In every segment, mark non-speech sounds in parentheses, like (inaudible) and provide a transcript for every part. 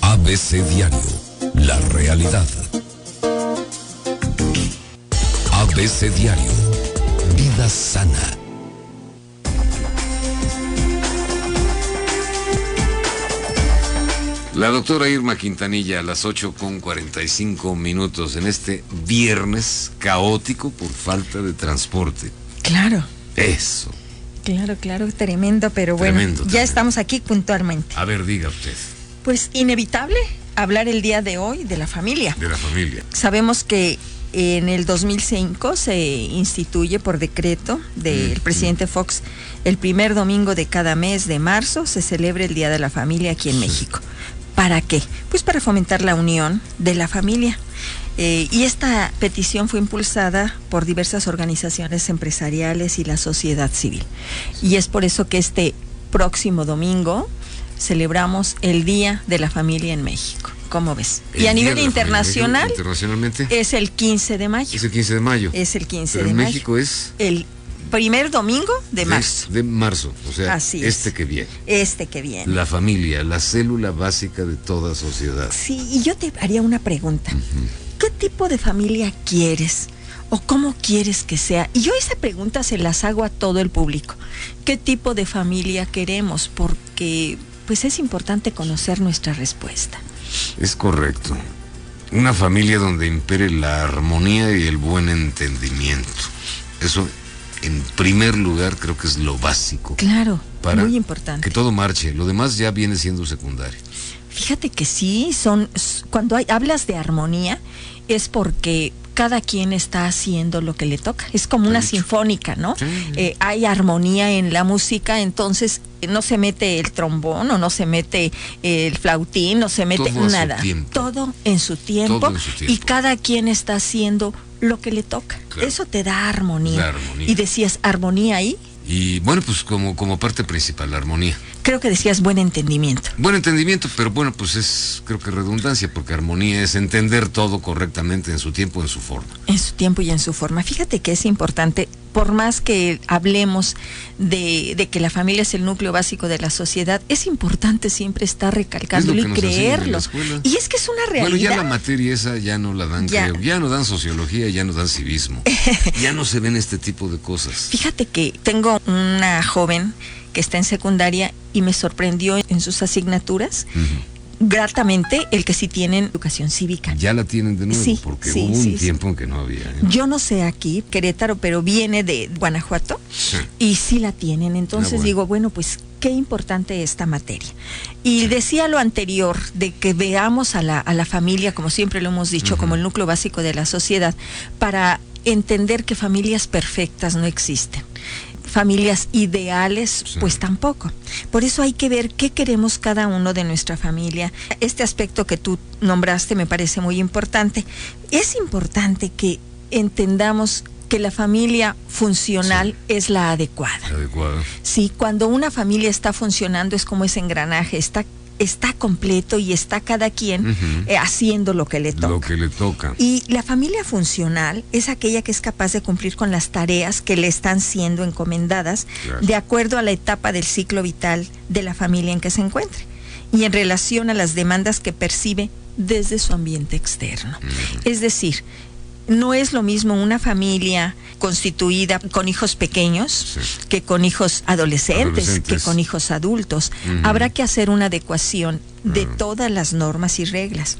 ABC Diario, la realidad. ABC Diario, vida sana. La doctora Irma Quintanilla a las 8 con 45 minutos en este viernes caótico por falta de transporte. Claro. Eso. Claro, claro, tremendo, pero bueno, Tremendo, ya tremendo. estamos aquí puntualmente. A ver, diga usted, Pues inevitable hablar el día de hoy de la familia. de la familia. Sabemos que en el 2005 se instituye por decreto del Mm, presidente Fox el primer domingo de cada mes de marzo se celebra el Día de la Familia aquí en México. ¿Para qué? Pues para fomentar la unión de la familia. Eh, y esta petición fue impulsada por diversas organizaciones empresariales y la sociedad civil. Y es por eso que este próximo domingo celebramos el Día de la Familia en México. ¿Cómo ves? El y a nivel la Familia. internacional Internacionalmente es el 15 de mayo. es el 15 de mayo. Es el 15 Pero de en mayo. México es El primer domingo de marzo. De marzo, o sea, Así es. este que viene. Este que viene. La familia, la célula básica de toda sociedad. Sí, y yo te haría una pregunta. ¿Qué tipo de familia quieres? ¿O cómo quieres que sea? Y yo esa pregunta se las hago a todo el público. ¿Qué tipo de familia queremos? Porque pues es importante conocer nuestra respuesta. Es correcto. Una familia donde impere la armonía y el buen entendimiento. Eso, en primer lugar, creo que es lo básico. Claro, Para muy importante. Que todo marche. Lo demás ya viene siendo secundario. Fíjate que sí, son cuando hay- hablas de armonía es porque cada quien está haciendo lo que le toca. Es como una sinfónica, ¿no? Sí. Eh, hay armonía en la música, entonces eh, no se mete el trombón o no se mete el flautín, no se mete Todo nada. Todo en su tiempo Todo en su tiempo. y cada quien está haciendo lo que le toca. Claro. Eso te da armonía. Armonía. Y decías armonía ahí, Y bueno, pues como, como parte principal, la armonía. Creo que decías buen entendimiento. Buen entendimiento, pero bueno, pues es creo que redundancia, porque armonía es entender todo correctamente en su tiempo, en su forma. En su tiempo y en su forma. Fíjate que es importante, por más que hablemos de, de que la familia es el núcleo básico de la sociedad, es importante siempre estar recalcándolo Es y creerlo. Y es que es una realidad. Bueno, ya la materia esa ya no la dan, Ya. creo. Ya no dan sociología, ya no dan civismo. (laughs) ya no se ven este tipo de cosas. Fíjate que tengo una joven que está en secundaria y me sorprendió en sus asignaturas gratamente el que sí tienen educación cívica. Ya la tienen de nuevo, Sí, porque sí, hubo un sí, tiempo en que no había. ¿eh? Yo no sé aquí, Querétaro, pero viene de Guanajuato y sí la tienen. Entonces Ah, bueno. digo, bueno, pues qué importante esta materia. Y decía lo anterior, de que veamos a la, a la familia, como siempre lo hemos dicho, como el núcleo básico de la sociedad, para entender que familias perfectas no existen. Familias ideales, Sí. pues tampoco. Por eso hay que ver qué queremos cada uno de nuestra familia. Este aspecto que tú nombraste me parece muy importante. Es importante que entendamos que la familia funcional es la adecuada. Adecuado. Sí, cuando una familia está funcionando es como ese engranaje, está, está completo y está cada quien eh, haciendo lo que le toca. Lo que le toca. Y la familia funcional es aquella que es capaz de cumplir con las tareas que le están siendo encomendadas Claro. de acuerdo a la etapa del ciclo vital de la familia en que se encuentre y en relación a las demandas que percibe desde su ambiente externo. Es decir, no es lo mismo una familia constituida con hijos pequeños Sí. que con hijos adolescentes, Adolescentes. que con hijos adultos. Habrá que hacer una adecuación de todas las normas y reglas.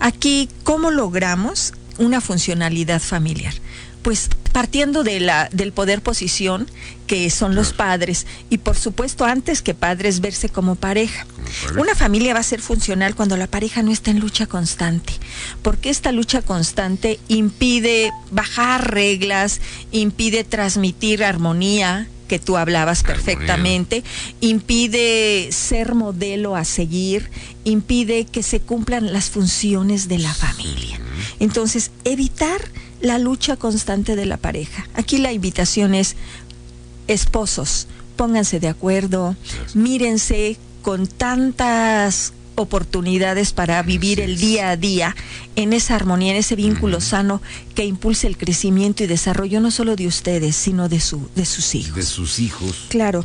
Aquí, ¿cómo logramos una funcionalidad familiar? Pues partiendo de la, del poder posición que son los padres y por supuesto antes que padres verse como pareja. Como pareja. Una familia va a ser funcional cuando la pareja no está en lucha constante, porque esta lucha constante impide bajar reglas, impide transmitir armonía que tú hablabas perfectamente, impide ser modelo a seguir, impide que se cumplan las funciones de la familia. Entonces, evitar la lucha constante de la pareja. Aquí la invitación es, esposos, pónganse de acuerdo, mírense con tantas oportunidades para vivir el día a día en esa armonía, en ese vínculo sano que impulse el crecimiento y desarrollo no solo de ustedes, sino de, su, de sus hijos. De sus hijos. Claro.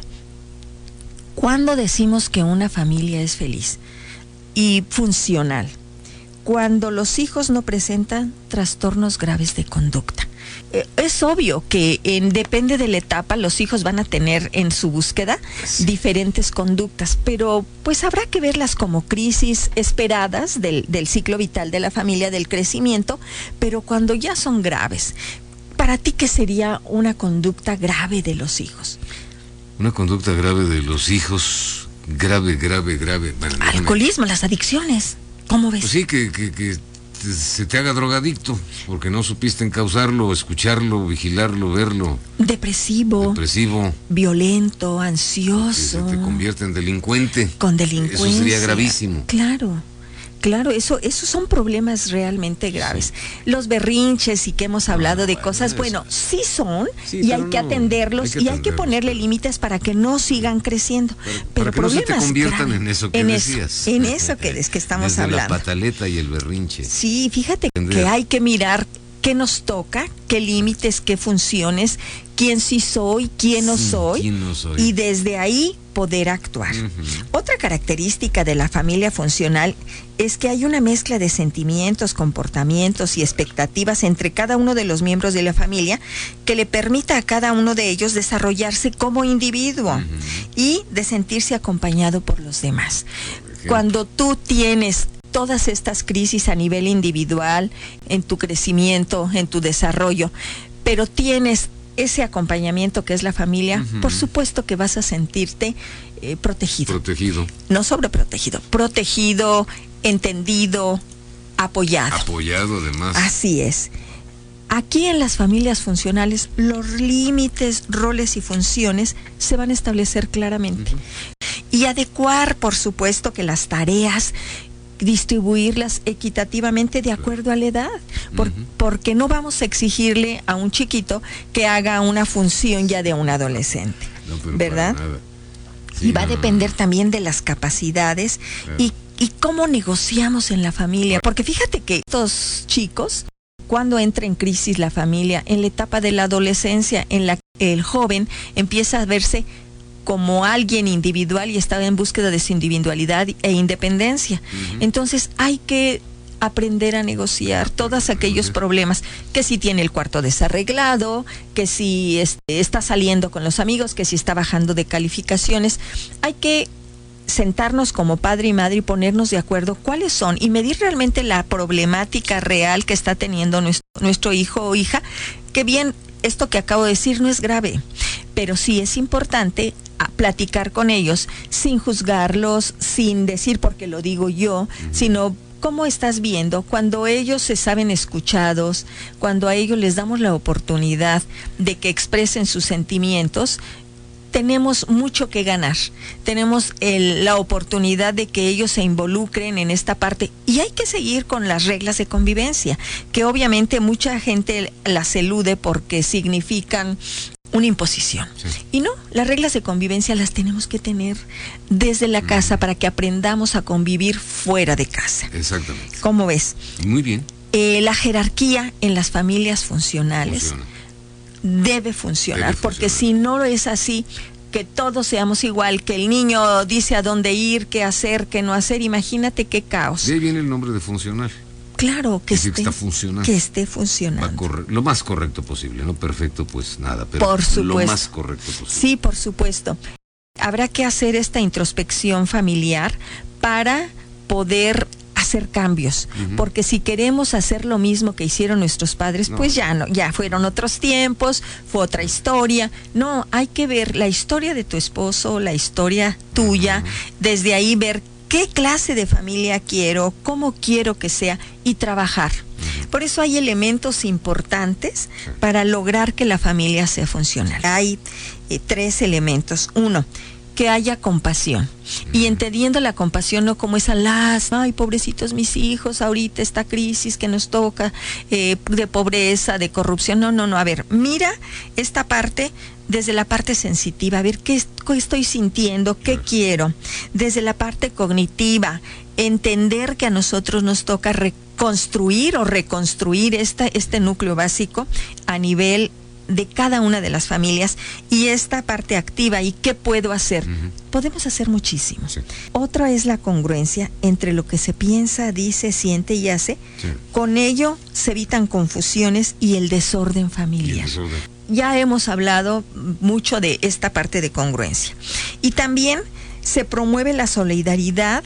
¿Cuándo decimos que una familia es feliz? y funcional. Cuando los hijos no presentan trastornos graves de conducta. Eh, es obvio que en, depende de la etapa los hijos van a tener en su búsqueda diferentes conductas, pero pues habrá que verlas como crisis esperadas del, del ciclo vital de la familia, del crecimiento, pero cuando ya son graves. ¿Para ti qué sería una conducta grave de los hijos? Una conducta grave de los hijos, grave, grave, grave. Alcoholismo, las adicciones. ¿Cómo ves? Pues sí, que, que, que se te haga drogadicto porque no supiste encauzarlo, escucharlo, vigilarlo, verlo. Depresivo. Depresivo. Violento, ansioso. se te convierte en delincuente. Con delincuencia. Eso sería gravísimo. Claro. Claro, eso, esos son problemas realmente graves. Los berrinches y que hemos hablado de cosas, bueno, sí son y hay que atenderlos y hay que ponerle límites para que no sigan creciendo. Pero, para que no se te conviertan en eso que en decías. Eso, en eso que, es que estamos hablando. La pataleta y el berrinche. Sí, fíjate que hay que mirar qué nos toca, qué límites, qué funciones, quién sí soy, quién no, soy, y desde ahí poder actuar. Otra característica de la familia funcional es que hay una mezcla de sentimientos, comportamientos y expectativas entre cada uno de los miembros de la familia que le permita a cada uno de ellos desarrollarse como individuo y de sentirse acompañado por los demás. Cuando tú tienes todas estas crisis a nivel individual, en tu crecimiento, en tu desarrollo, pero tienes ese acompañamiento que es la familia, por supuesto que vas a sentirte eh, protegido. Protegido. No sobreprotegido, protegido, entendido, apoyado. Apoyado además. Así es. Aquí en las familias funcionales los límites, roles y funciones se van a establecer claramente. Y adecuar, por supuesto, que las tareas distribuirlas equitativamente de acuerdo a la edad, porque no vamos a exigirle a un chiquito que haga una función ya de un adolescente, ¿verdad? y va a depender también de las capacidades y, y cómo negociamos en la familia, porque fíjate que estos chicos cuando entra en crisis la familia, en la etapa de la adolescencia, en la que el joven empieza a verse como alguien individual y estaba en búsqueda de su individualidad e independencia. Entonces hay que aprender a negociar todos aquellos problemas, que si tiene el cuarto desarreglado, que si este, está saliendo con los amigos, que si está bajando de calificaciones. Hay que sentarnos como padre y madre y ponernos de acuerdo cuáles son y medir realmente la problemática real que está teniendo nuestro, nuestro hijo o hija, que bien, esto que acabo de decir no es grave, pero sí es importante platicar con ellos sin juzgarlos, sin decir porque lo digo yo, sino cómo estás viendo cuando ellos se saben escuchados, cuando a ellos les damos la oportunidad de que expresen sus sentimientos, tenemos mucho que ganar. Tenemos la oportunidad de que ellos se involucren en esta parte y hay que seguir con las reglas de convivencia, que obviamente mucha gente las elude porque significan una imposición. Y no, las reglas de convivencia las tenemos que tener desde la casa para que aprendamos a convivir fuera de casa. Exactamente. ¿Cómo ves? Muy bien. Eh, la jerarquía en las familias funcionales debe funcionar, porque si no es así, que todos seamos igual, que el niño dice a dónde ir, qué hacer, qué no hacer, imagínate qué caos. De ahí viene el nombre de funcional. Claro, que, esté, está funcionando. que esté funcionando. lo más correcto posible, no perfecto pues nada, pero lo más correcto posible. Sí, por supuesto. Habrá que hacer esta introspección familiar para poder hacer cambios, porque si queremos hacer lo mismo que hicieron nuestros padres, pues ya no, ya fueron otros tiempos, fue otra historia. No, hay que ver la historia de tu esposo, la historia tuya, desde ahí ver qué clase de familia quiero, cómo quiero que sea y trabajar. Por eso hay elementos importantes para lograr que la familia sea funcional. Hay eh, tres elementos. Uno, que haya compasión. Y entendiendo la compasión no como esa las, ay, pobrecitos mis hijos, ahorita esta crisis que nos toca eh, de pobreza, de corrupción. No, no, no. A ver, mira esta parte desde la parte sensitiva, a ver qué, estoy sintiendo, qué quiero. Desde la parte cognitiva, entender que a nosotros nos toca reconstruir o reconstruir esta, este núcleo básico a nivel de cada una de las familias y esta parte activa y qué puedo hacer. Podemos hacer muchísimo. Otra es la congruencia entre lo que se piensa, dice, siente y hace. Con ello se evitan confusiones y el desorden familiar. Ya hemos hablado mucho de esta parte de congruencia. Y también se promueve la solidaridad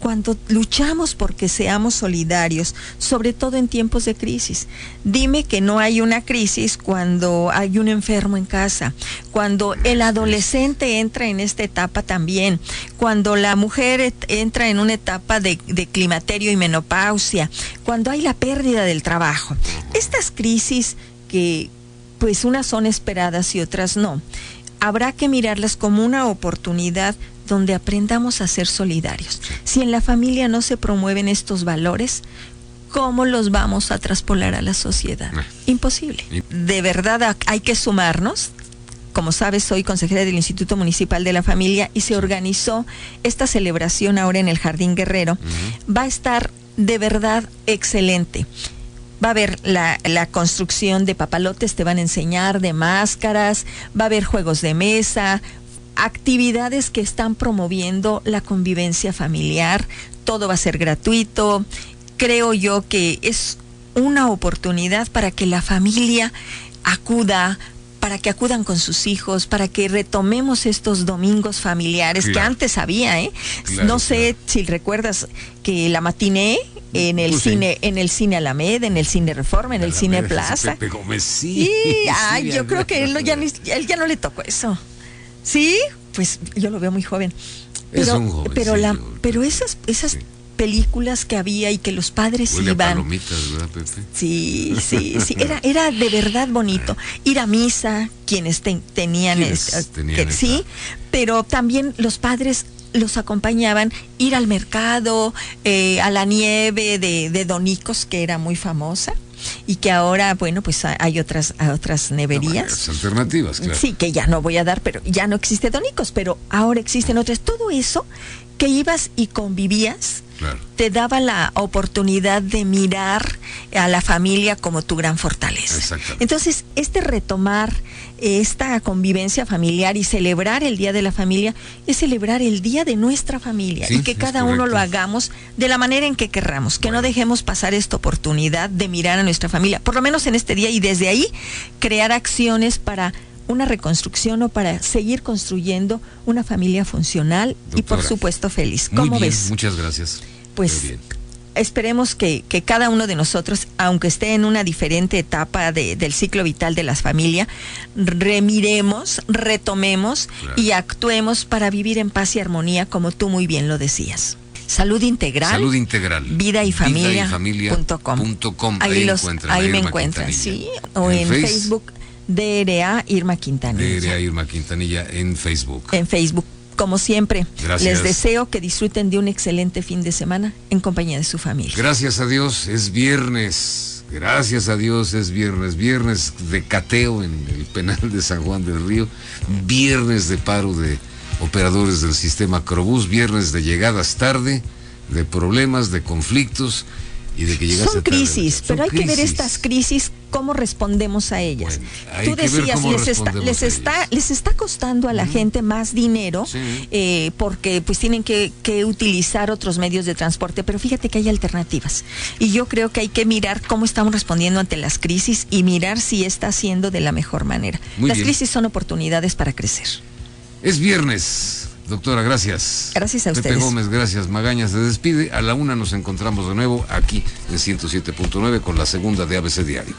cuando luchamos porque seamos solidarios, sobre todo en tiempos de crisis. Dime que no hay una crisis cuando hay un enfermo en casa, cuando el adolescente entra en esta etapa también, cuando la mujer entra en una etapa de, climaterio y menopausia, cuando hay la pérdida del trabajo. Estas crisis que pues unas son esperadas y otras no, habrá que mirarlas como una oportunidad donde aprendamos a ser solidarios. Si en la familia no se promueven estos valores, ¿cómo los vamos a traspolar a la sociedad? Imposible. De verdad hay que sumarnos. Como sabes, soy consejera del Instituto Municipal de la Familia y se organizó esta celebración ahora en el Jardín Guerrero. Va a estar de verdad excelente va a haber la, la, construcción de papalotes, te van a enseñar de máscaras, va a haber juegos de mesa, actividades que están promoviendo la convivencia familiar, todo va a ser gratuito. Creo yo que es una oportunidad para que la familia acuda, para que acudan con sus hijos, para que retomemos estos domingos familiares que antes había, ¿eh? no sé si recuerdas que la matiné en el pues cine, en el cine Alameda, en el cine Reforma, en el cine Plaza. sí. ay, yo creo que él, ya, él ya no le tocó eso. Sí, pues yo lo veo muy joven. Pero, es un joven, pero, la, pero esas, esas películas que había y que los padres iban. palomitas, ¿verdad, Pepe? Sí, sí, sí. Era, era de verdad bonito. Ir a misa, quienes tenían, que, sí, pero también los padres los acompañaban ir al mercado, eh, a la nieve de, de Donicos, que era muy famosa y que ahora, bueno, pues hay otras, otras neverías. alternativas, claro. Sí, que ya no voy a dar, pero ya no existe Donicos, pero ahora existen otras. Todo eso que ibas y convivías, te daba la oportunidad de mirar a la familia como tu gran fortaleza. Entonces, este retomar esta convivencia familiar y celebrar el Día de la Familia es celebrar el Día de nuestra familia y que cada uno lo hagamos de la manera en que querramos, que no dejemos pasar esta oportunidad de mirar a nuestra familia, por lo menos en este día y desde ahí crear acciones para una reconstrucción o para seguir construyendo una familia funcional y por supuesto feliz. ¿Cómo ves? Muchas gracias. Pues esperemos que, cada uno de nosotros, aunque esté en una diferente etapa del ciclo vital de la familia, remiremos, retomemos y actuemos para vivir en paz y armonía, como tú muy bien lo decías. Salud integral. Salud integral. Vida y familia. Ahí, ahí me encuentran, sí. O en, Facebook DRA Irma Quintanilla. DRA Irma Quintanilla en Facebook. En Facebook. Como siempre, les deseo que disfruten de un excelente fin de semana en compañía de su familia. Gracias a Dios, es viernes. Gracias a Dios es viernes. Viernes de cateo en el penal de San Juan del Río. Viernes de paro de operadores del sistema Crobús. Viernes de llegadas tarde, de problemas, de conflictos y de que Son crisis, pero hay que ver estas crisis cómo respondemos a ellas. Tú decías, les está, les está, les está costando a la gente más dinero eh, porque pues tienen que, utilizar otros medios de transporte, pero fíjate que hay alternativas. Y yo creo que hay que mirar cómo estamos respondiendo ante las crisis y mirar si está haciendo de la mejor manera. las crisis son oportunidades para crecer. Es viernes. Doctora, gracias. Gracias a ustedes. Pepe Gómez, gracias. Magaña se despide. A la una nos encontramos de nuevo aquí en 107.9 con la segunda de ABC Diario.